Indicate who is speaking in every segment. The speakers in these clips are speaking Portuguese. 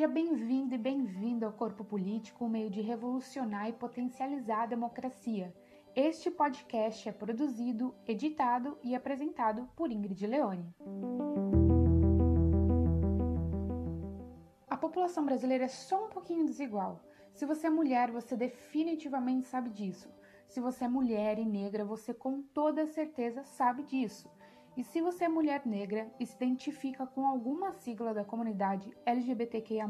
Speaker 1: Seja bem-vindo e bem-vindo ao Corpo Político, um meio de revolucionar e potencializar a democracia. Este podcast é produzido, editado e apresentado por Ingrid Leone. A população brasileira é só um pouquinho desigual. Se você é mulher, você definitivamente sabe disso. Se você é mulher e negra, você com toda certeza sabe disso. E se você é mulher negra e se identifica com alguma sigla da comunidade LGBTQIA,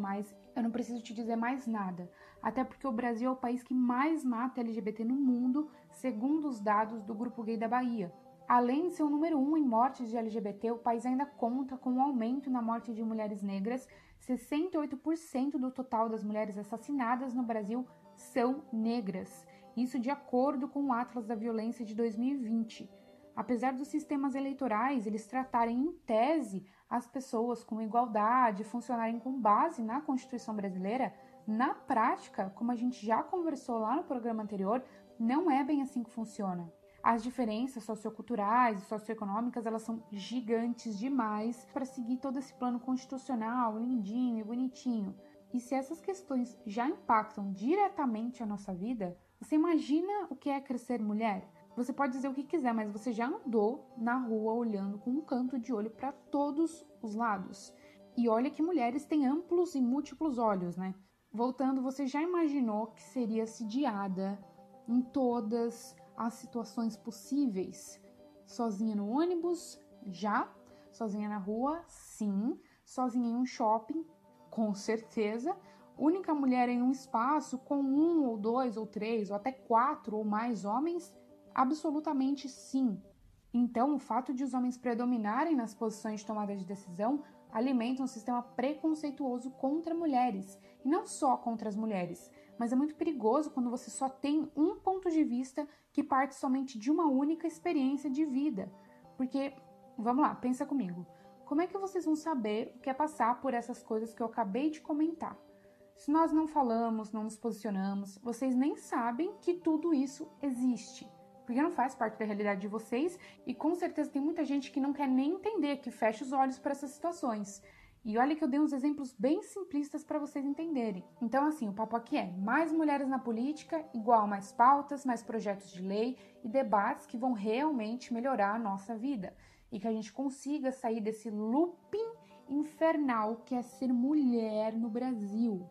Speaker 1: eu não preciso te dizer mais nada, até porque o Brasil é o país que mais mata LGBT no mundo, segundo os dados do Grupo Gay da Bahia. Além de ser o número um em mortes de LGBT, o país ainda conta com um aumento na morte de mulheres negras. 68% do total das mulheres assassinadas no Brasil são negras. Isso de acordo com o Atlas da Violência de 2020. Apesar dos sistemas eleitorais eles tratarem em tese as pessoas com igualdade, funcionarem com base na Constituição brasileira, na prática, como a gente já conversou lá no programa anterior, não é bem assim que funciona. As diferenças socioculturais e socioeconômicas elas são gigantes demais para seguir todo esse plano constitucional lindinho e bonitinho. E se essas questões já impactam diretamente a nossa vida, você imagina o que é crescer mulher? Você pode dizer o que quiser, mas você já andou na rua olhando com um canto de olho para todos os lados. E olha que mulheres têm amplos e múltiplos olhos, né? Voltando, você já imaginou que seria assediada em todas as situações possíveis? Sozinha no ônibus? Já. Sozinha na rua? Sim. Sozinha em um shopping? Com certeza. Única mulher em um espaço com um ou dois ou três ou até quatro ou mais homens? Absolutamente sim. Então, o fato de os homens predominarem nas posições de tomada de decisão alimenta um sistema preconceituoso contra mulheres, e não só contra as mulheres, mas é muito perigoso quando você só tem um ponto de vista que parte somente de uma única experiência de vida. Porque, vamos lá, pensa comigo. Como é que vocês vão saber o que é passar por essas coisas que eu acabei de comentar? Se nós não falamos, não nos posicionamos, vocês nem sabem que tudo isso existe porque não faz parte da realidade de vocês e com certeza tem muita gente que não quer nem entender, que fecha os olhos para essas situações. E olha que eu dei uns exemplos bem simplistas para vocês entenderem. Então, assim, o papo aqui é mais mulheres na política, igual mais pautas, mais projetos de lei e debates que vão realmente melhorar a nossa vida e que a gente consiga sair desse looping infernal que é ser mulher no Brasil.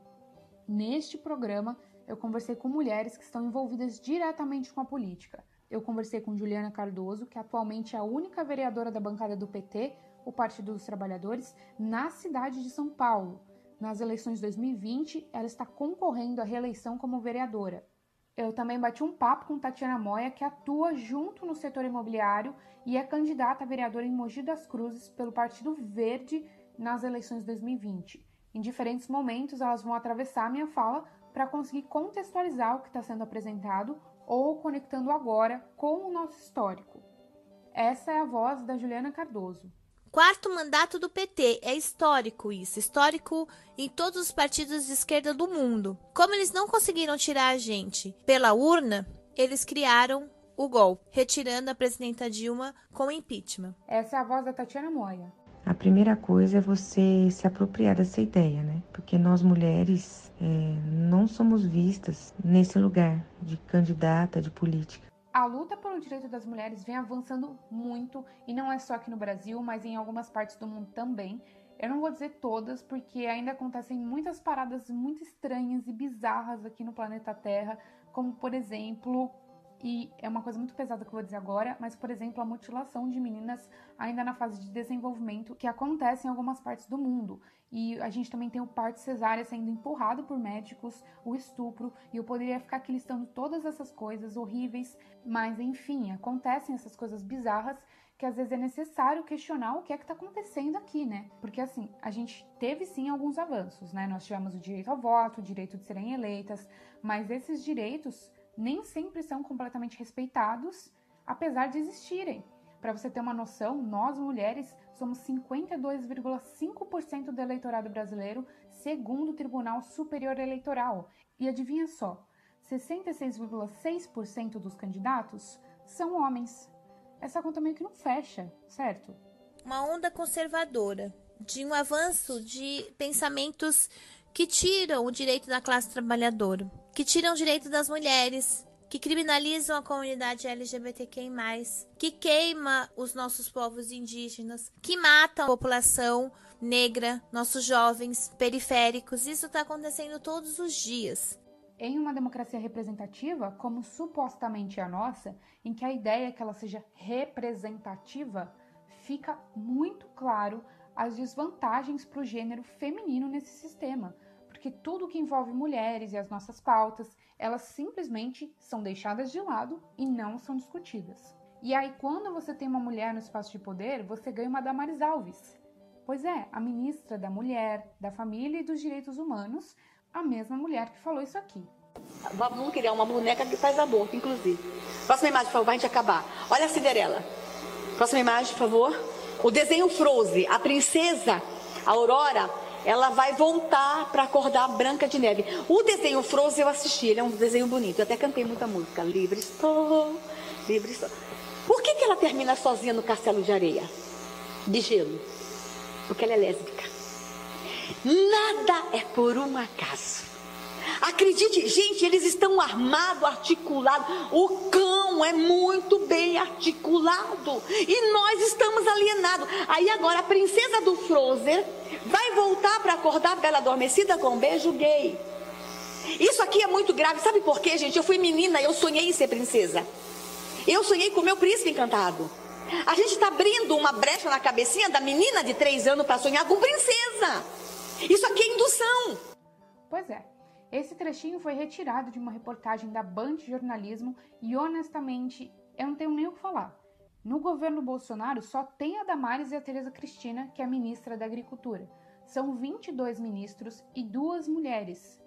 Speaker 1: Neste programa, eu conversei com mulheres que estão envolvidas diretamente com a política eu conversei com Juliana Cardoso, que atualmente é a única vereadora da bancada do PT, o Partido dos Trabalhadores, na cidade de São Paulo. Nas eleições de 2020, ela está concorrendo à reeleição como vereadora. Eu também bati um papo com Tatiana Moya, que atua junto no setor imobiliário e é candidata a vereadora em Mogi das Cruzes pelo Partido Verde nas eleições de 2020. Em diferentes momentos, elas vão atravessar a minha fala para conseguir contextualizar o que está sendo apresentado ou conectando agora com o nosso histórico. Essa é a voz da Juliana Cardoso.
Speaker 2: Quarto mandato do PT. É histórico isso. Histórico em todos os partidos de esquerda do mundo. Como eles não conseguiram tirar a gente pela urna, eles criaram o gol, retirando a presidenta Dilma com impeachment.
Speaker 1: Essa é a voz da Tatiana Moia.
Speaker 3: A primeira coisa é você se apropriar dessa ideia, né? Porque nós mulheres é, não somos vistas nesse lugar de candidata, de política.
Speaker 1: A luta pelo direito das mulheres vem avançando muito e não é só aqui no Brasil, mas em algumas partes do mundo também. Eu não vou dizer todas, porque ainda acontecem muitas paradas muito estranhas e bizarras aqui no planeta Terra, como por exemplo e é uma coisa muito pesada que eu vou dizer agora, mas, por exemplo, a mutilação de meninas ainda na fase de desenvolvimento que acontece em algumas partes do mundo. E a gente também tem o parto cesárea sendo empurrado por médicos, o estupro, e eu poderia ficar aqui listando todas essas coisas horríveis, mas enfim, acontecem essas coisas bizarras que às vezes é necessário questionar o que é que está acontecendo aqui, né? Porque assim, a gente teve sim alguns avanços, né? Nós tivemos o direito ao voto, o direito de serem eleitas, mas esses direitos nem sempre são completamente respeitados, apesar de existirem. Para você ter uma noção, nós mulheres somos 52,5% do eleitorado brasileiro, segundo o Tribunal Superior Eleitoral. E adivinha só, 66,6% dos candidatos são homens. Essa conta meio que não fecha, certo?
Speaker 2: Uma onda conservadora de um avanço de pensamentos que tiram o direito da classe trabalhadora, que tiram o direito das mulheres, que criminalizam a comunidade LGBTQI+, que queima os nossos povos indígenas, que matam a população negra, nossos jovens periféricos. Isso está acontecendo todos os dias.
Speaker 1: Em uma democracia representativa, como supostamente a nossa, em que a ideia é que ela seja representativa, fica muito claro as desvantagens para o gênero feminino nesse sistema, porque tudo que envolve mulheres e as nossas pautas, elas simplesmente são deixadas de lado e não são discutidas. E aí, quando você tem uma mulher no espaço de poder, você ganha uma Damares Alves. Pois é, a ministra da Mulher, da Família e dos Direitos Humanos, a mesma mulher que falou isso aqui.
Speaker 4: Vamos criar uma boneca que faz aborto, inclusive. Próxima imagem, por favor, pra gente acabar. Olha a Cinderela. Próxima imagem, por favor. O desenho Frozen, a princesa Aurora, ela vai voltar para acordar Branca de Neve. O desenho Frozen eu assisti, ele é um desenho bonito. Eu até cantei muita música. Livre estou, livre estou. Por que, que ela termina sozinha no castelo de areia? De gelo. Porque ela é lésbica. Nada é por um acaso. Acredite, gente, eles estão armados, articulados. O cão é muito bem articulado. E nós estamos alienados. Aí agora a princesa do Frozen vai voltar para acordar a bela adormecida com um beijo gay. Isso aqui é muito grave. Sabe por quê, gente? Eu fui menina, eu sonhei em ser princesa. Eu sonhei com o meu príncipe encantado. A gente está abrindo uma brecha na cabecinha da menina de três anos para sonhar com princesa. Isso aqui é indução.
Speaker 1: Pois é. Esse trechinho foi retirado de uma reportagem da Band Jornalismo e honestamente eu não tenho nem o que falar. No governo Bolsonaro só tem a Damares e a Tereza Cristina, que é ministra da Agricultura. São 22 ministros e duas mulheres.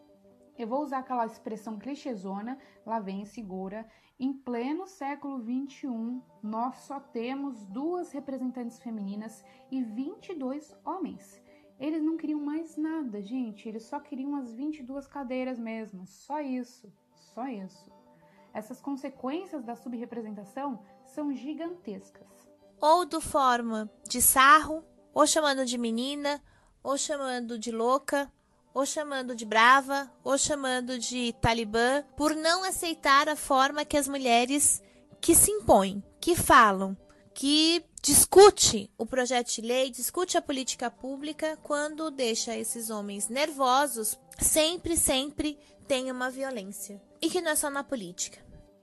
Speaker 1: Eu vou usar aquela expressão clichêzona, lá vem segura. Em pleno século 21, nós só temos duas representantes femininas e 22 homens. Eles não queriam mais nada, gente. Eles só queriam as 22 cadeiras mesmo. Só isso. Só isso. Essas consequências da subrepresentação são gigantescas.
Speaker 2: Ou do forma de sarro, ou chamando de menina, ou chamando de louca, ou chamando de brava, ou chamando de talibã, por não aceitar a forma que as mulheres que se impõem, que falam, que discute o projeto de lei, discute a política pública quando deixa esses homens nervosos, sempre, sempre tem uma violência. E que não é só na política.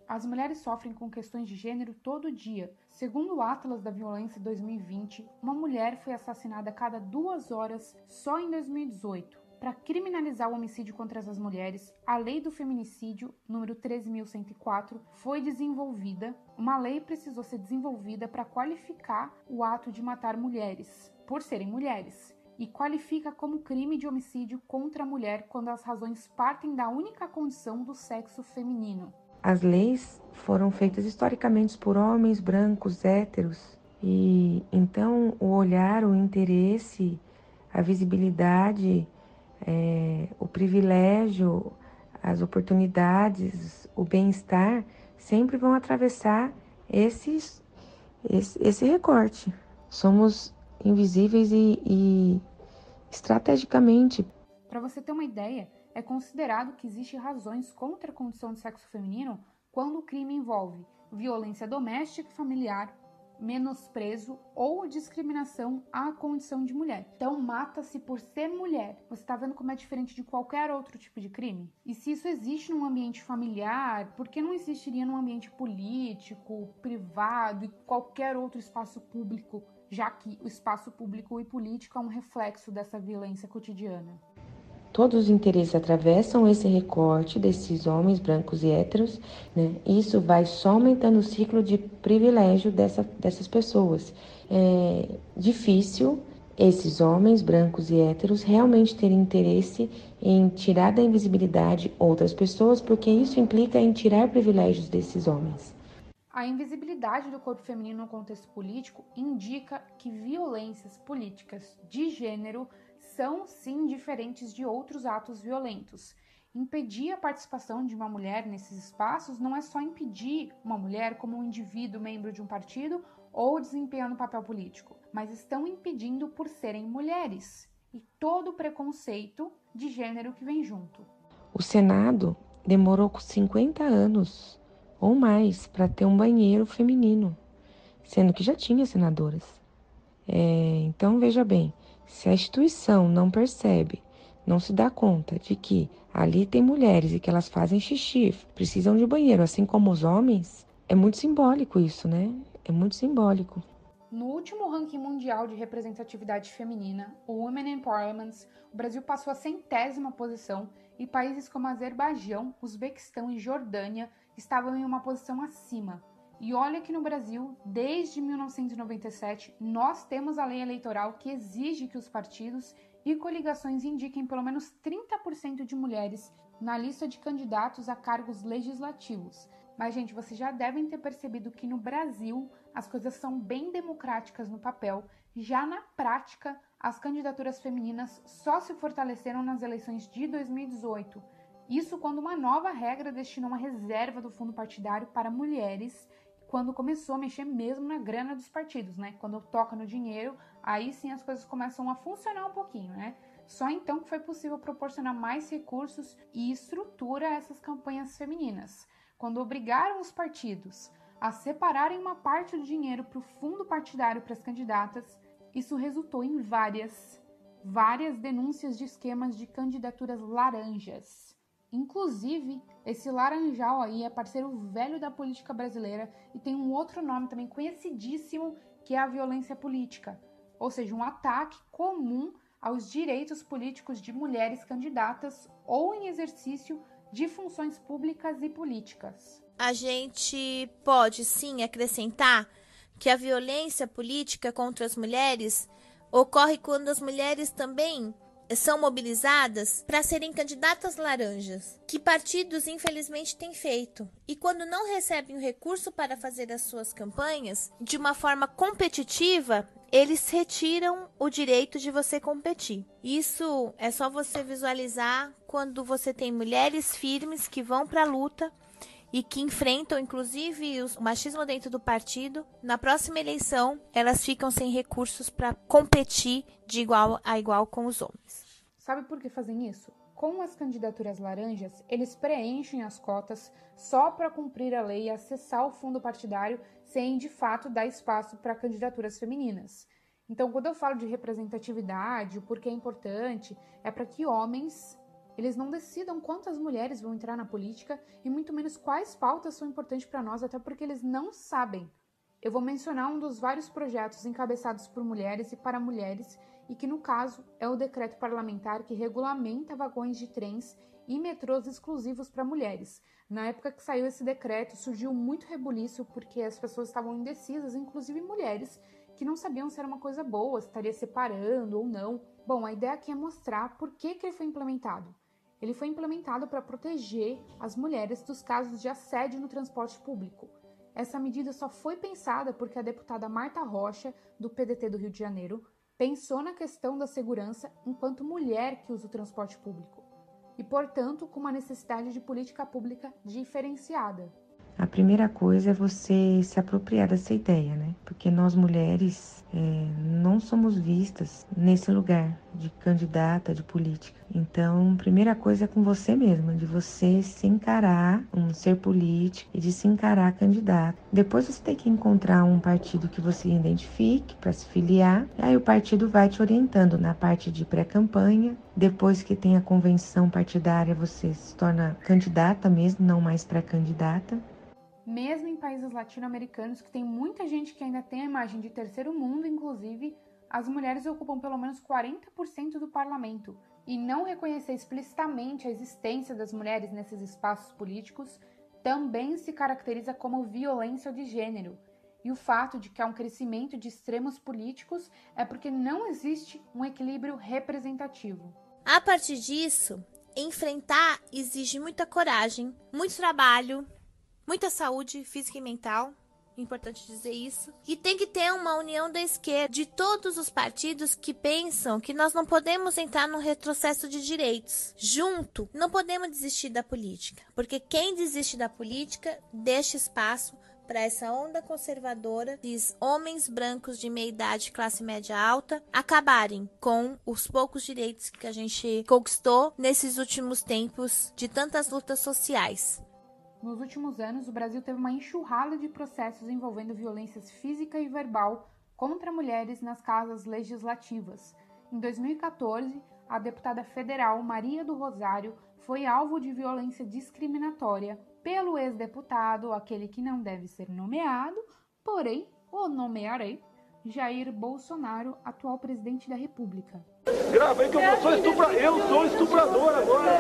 Speaker 1: As mulheres sofrem com questões de gênero todo dia. Segundo o Atlas da Violência 2020, uma mulher foi assassinada a cada duas horas só em 2018 para criminalizar o homicídio contra as mulheres, a Lei do Feminicídio, número 13.104, foi desenvolvida. Uma lei precisou ser desenvolvida para qualificar o ato de matar mulheres, por serem mulheres, e qualifica como crime de homicídio contra a mulher quando as razões partem da única condição do sexo feminino.
Speaker 3: As leis foram feitas historicamente por homens brancos, héteros, e então o olhar, o interesse, a visibilidade é, o privilégio, as oportunidades, o bem-estar sempre vão atravessar esses, esse, esse recorte. Somos invisíveis e, e estrategicamente.
Speaker 1: Para você ter uma ideia, é considerado que existem razões contra a condição de sexo feminino quando o crime envolve violência doméstica e familiar, menosprezo ou discriminação à condição de mulher. Então, mata-se por ser mulher. Você está vendo como é diferente de qualquer outro tipo de crime? E se isso existe num ambiente familiar, por que não existiria num ambiente político, privado e qualquer outro espaço público? Já que o espaço público e político é um reflexo dessa violência cotidiana.
Speaker 3: Todos os interesses atravessam esse recorte desses homens brancos e héteros, né? Isso vai só aumentando o ciclo de privilégio dessa, dessas pessoas. É difícil esses homens brancos e héteros realmente terem interesse em tirar da invisibilidade outras pessoas, porque isso implica em tirar privilégios desses homens.
Speaker 1: A invisibilidade do corpo feminino no contexto político indica que violências políticas de gênero são sim diferentes de outros atos violentos. Impedir a participação de uma mulher nesses espaços não é só impedir uma mulher como um indivíduo membro de um partido ou desempenhando papel político, mas estão impedindo por serem mulheres. E todo preconceito de gênero que vem junto.
Speaker 3: O Senado demorou 50 anos ou mais para ter um banheiro feminino, sendo que já tinha senadoras. É, então veja bem, se a instituição não percebe, não se dá conta de que ali tem mulheres e que elas fazem xixi, precisam de banheiro, assim como os homens, é muito simbólico isso, né? É muito simbólico.
Speaker 1: No último ranking mundial de representatividade feminina, o Women in Parliament, o Brasil passou a centésima posição e países como Azerbaijão, Uzbequistão e Jordânia estavam em uma posição acima. E olha que no Brasil, desde 1997, nós temos a lei eleitoral que exige que os partidos e coligações indiquem pelo menos 30% de mulheres na lista de candidatos a cargos legislativos. Mas, gente, vocês já devem ter percebido que no Brasil as coisas são bem democráticas no papel, já na prática, as candidaturas femininas só se fortaleceram nas eleições de 2018. Isso quando uma nova regra destinou uma reserva do fundo partidário para mulheres, quando começou a mexer mesmo na grana dos partidos, né? Quando toca no dinheiro, aí sim as coisas começam a funcionar um pouquinho, né? Só então que foi possível proporcionar mais recursos e estrutura a essas campanhas femininas quando obrigaram os partidos a separarem uma parte do dinheiro para o fundo partidário para as candidatas, isso resultou em várias, várias denúncias de esquemas de candidaturas laranjas. Inclusive, esse laranjal aí é parceiro velho da política brasileira e tem um outro nome também conhecidíssimo que é a violência política, ou seja, um ataque comum aos direitos políticos de mulheres candidatas ou em exercício de funções públicas e políticas.
Speaker 2: A gente pode sim acrescentar que a violência política contra as mulheres ocorre quando as mulheres também são mobilizadas para serem candidatas laranjas, que partidos infelizmente têm feito. E quando não recebem o recurso para fazer as suas campanhas de uma forma competitiva, eles retiram o direito de você competir. Isso é só você visualizar quando você tem mulheres firmes que vão para a luta e que enfrentam inclusive o machismo dentro do partido. Na próxima eleição, elas ficam sem recursos para competir de igual a igual com os homens.
Speaker 1: Sabe por que fazem isso? Com as candidaturas laranjas, eles preenchem as cotas só para cumprir a lei e acessar o fundo partidário sem de fato dar espaço para candidaturas femininas. Então, quando eu falo de representatividade, o porquê é importante, é para que homens eles não decidam quantas mulheres vão entrar na política e muito menos quais pautas são importantes para nós, até porque eles não sabem. Eu vou mencionar um dos vários projetos encabeçados por mulheres e para mulheres e que, no caso, é o decreto parlamentar que regulamenta vagões de trens e metrôs exclusivos para mulheres. Na época que saiu esse decreto, surgiu muito rebuliço porque as pessoas estavam indecisas, inclusive mulheres, que não sabiam se era uma coisa boa, se estaria separando ou não. Bom, a ideia aqui é mostrar por que, que ele foi implementado. Ele foi implementado para proteger as mulheres dos casos de assédio no transporte público. Essa medida só foi pensada porque a deputada Marta Rocha, do PDT do Rio de Janeiro, pensou na questão da segurança enquanto mulher que usa o transporte público e, portanto, com uma necessidade de política pública diferenciada.
Speaker 3: A primeira coisa é você se apropriar dessa ideia, né? Porque nós mulheres é, não somos vistas nesse lugar de candidata, de política. Então, primeira coisa é com você mesma, de você se encarar um ser político e de se encarar candidato. Depois você tem que encontrar um partido que você identifique para se filiar. E aí o partido vai te orientando na parte de pré-campanha. Depois que tem a convenção partidária, você se torna candidata mesmo, não mais pré-candidata
Speaker 1: mesmo em países latino-americanos que tem muita gente que ainda tem a imagem de terceiro mundo, inclusive, as mulheres ocupam pelo menos 40% do parlamento. E não reconhecer explicitamente a existência das mulheres nesses espaços políticos também se caracteriza como violência de gênero. E o fato de que há um crescimento de extremos políticos é porque não existe um equilíbrio representativo.
Speaker 2: A partir disso, enfrentar exige muita coragem, muito trabalho, muita saúde física e mental. Importante dizer isso. E tem que ter uma união da esquerda, de todos os partidos que pensam que nós não podemos entrar no retrocesso de direitos. Junto, não podemos desistir da política, porque quem desiste da política deixa espaço para essa onda conservadora dos homens brancos de meia idade, classe média alta, acabarem com os poucos direitos que a gente conquistou nesses últimos tempos de tantas lutas sociais.
Speaker 1: Nos últimos anos, o Brasil teve uma enxurrada de processos envolvendo violências física e verbal contra mulheres nas casas legislativas. Em 2014, a deputada federal Maria do Rosário foi alvo de violência discriminatória pelo ex-deputado, aquele que não deve ser nomeado, porém o nomearei, Jair Bolsonaro, atual presidente da República.
Speaker 5: Grava aí que eu sou estuprador, eu sou estuprador agora.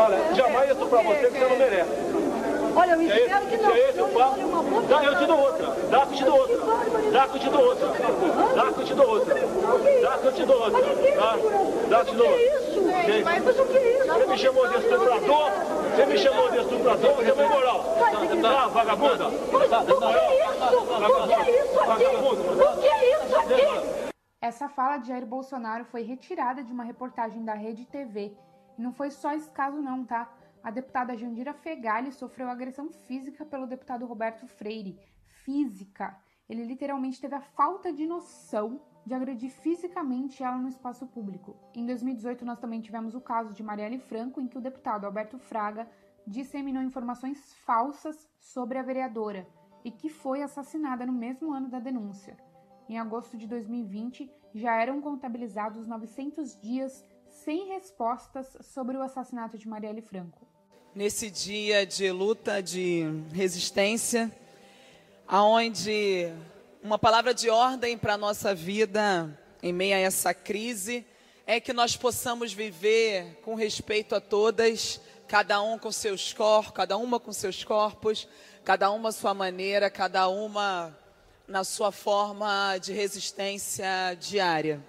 Speaker 5: Olha, jamais estuprar você que você não merece.
Speaker 6: Olha, eu espero que não.
Speaker 5: É esse o papo? Dá, eu te dou outra. Dá que eu te dou outra. Dá que eu te dou outra. Dá que eu te dou outra. Dá que eu te dou outra. Dá, que eu te dou outra.
Speaker 6: Gente, mas o que é isso?
Speaker 5: Você me chamou de estuprador? Você me chamou de estuprador? Você foi moral? Tá, vagabunda?
Speaker 6: O que é isso aqui? O que é isso aqui?
Speaker 1: Essa fala de Jair Bolsonaro foi retirada de uma reportagem da Rede TV. E não foi só esse caso não, tá? A deputada Jandira Fegali sofreu agressão física pelo deputado Roberto Freire. Física. Ele literalmente teve a falta de noção de agredir fisicamente ela no espaço público. Em 2018, nós também tivemos o caso de Marielle Franco, em que o deputado Alberto Fraga disseminou informações falsas sobre a vereadora e que foi assassinada no mesmo ano da denúncia. Em agosto de 2020, já eram contabilizados 900 dias sem respostas sobre o assassinato de Marielle Franco
Speaker 7: nesse dia de luta, de resistência, aonde uma palavra de ordem para a nossa vida em meio a essa crise é que nós possamos viver com respeito a todas, cada um com seus corpos, cada uma com seus corpos, cada uma à sua maneira, cada uma na sua forma de resistência diária.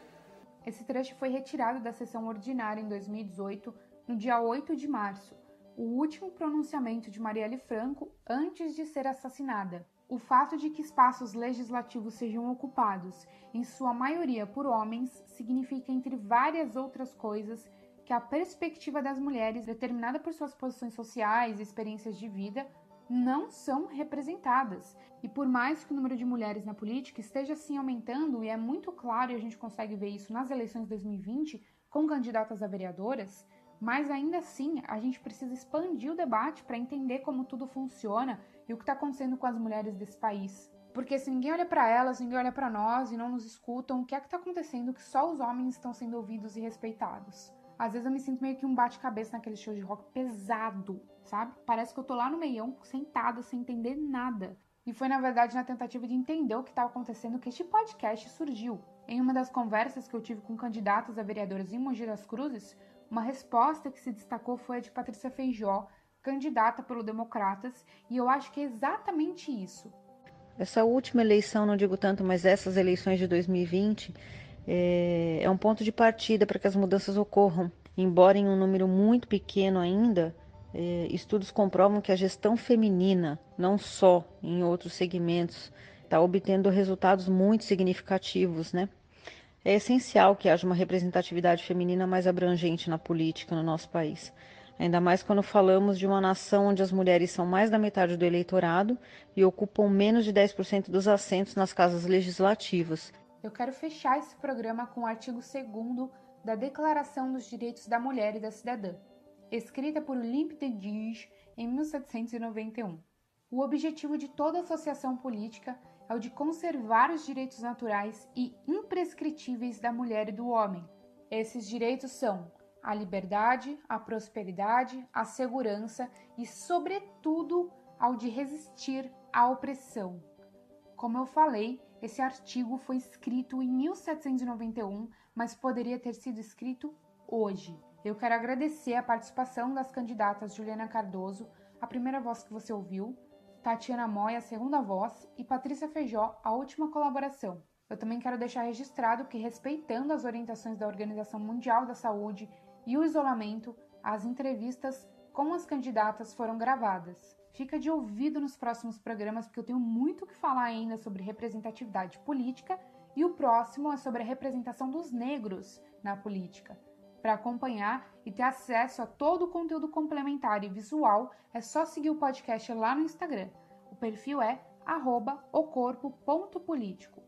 Speaker 1: Esse trecho foi retirado da sessão ordinária em 2018, no dia 8 de março, o último pronunciamento de Marielle Franco antes de ser assassinada. O fato de que espaços legislativos sejam ocupados, em sua maioria por homens, significa, entre várias outras coisas, que a perspectiva das mulheres, determinada por suas posições sociais e experiências de vida, não são representadas. E por mais que o número de mulheres na política esteja assim aumentando, e é muito claro, e a gente consegue ver isso nas eleições de 2020, com candidatas a vereadoras, mas ainda assim, a gente precisa expandir o debate para entender como tudo funciona e o que está acontecendo com as mulheres desse país. Porque se ninguém olha para elas, ninguém olha para nós e não nos escutam, o que é que está acontecendo que só os homens estão sendo ouvidos e respeitados? Às vezes eu me sinto meio que um bate-cabeça naquele show de rock pesado, sabe? Parece que eu tô lá no meião, sentada, sem entender nada. E foi na verdade na tentativa de entender o que estava acontecendo que este podcast surgiu. Em uma das conversas que eu tive com candidatos a vereadoras em Mogi das Cruzes, uma resposta que se destacou foi a de Patrícia Feijó, candidata pelo Democratas, e eu acho que é exatamente isso.
Speaker 8: Essa última eleição, não digo tanto, mas essas eleições de 2020 é, é um ponto de partida para que as mudanças ocorram. Embora em um número muito pequeno ainda, é, estudos comprovam que a gestão feminina, não só em outros segmentos, está obtendo resultados muito significativos, né? É essencial que haja uma representatividade feminina mais abrangente na política no nosso país. Ainda mais quando falamos de uma nação onde as mulheres são mais da metade do eleitorado e ocupam menos de 10% dos assentos nas casas legislativas.
Speaker 1: Eu quero fechar esse programa com o artigo 2 da Declaração dos Direitos da Mulher e da Cidadã, escrita por Olympe de em 1791. O objetivo de toda associação política o de conservar os direitos naturais e imprescritíveis da mulher e do homem. Esses direitos são a liberdade, a prosperidade, a segurança e, sobretudo, ao de resistir à opressão. Como eu falei, esse artigo foi escrito em 1791, mas poderia ter sido escrito hoje. Eu quero agradecer a participação das candidatas Juliana Cardoso, a primeira voz que você ouviu, Tatiana Moya, a segunda voz, e Patrícia Feijó, a última colaboração. Eu também quero deixar registrado que, respeitando as orientações da Organização Mundial da Saúde e o isolamento, as entrevistas com as candidatas foram gravadas. Fica de ouvido nos próximos programas, porque eu tenho muito o que falar ainda sobre representatividade política e o próximo é sobre a representação dos negros na política. Para acompanhar e ter acesso a todo o conteúdo complementar e visual, é só seguir o podcast lá no Instagram. O perfil é ocorpo.político.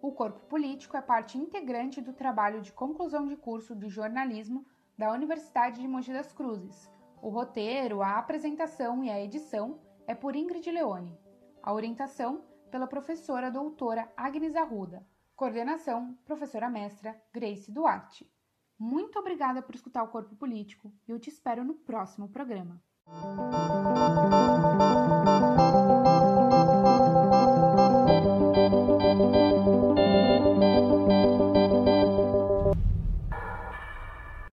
Speaker 1: O Corpo Político é parte integrante do trabalho de conclusão de curso de jornalismo da Universidade de Mogi das Cruzes. O roteiro, a apresentação e a edição é por Ingrid Leone. A orientação pela professora doutora Agnes Arruda. Coordenação, professora mestra Grace Duarte. Muito obrigada por escutar o Corpo Político e eu te espero no próximo programa.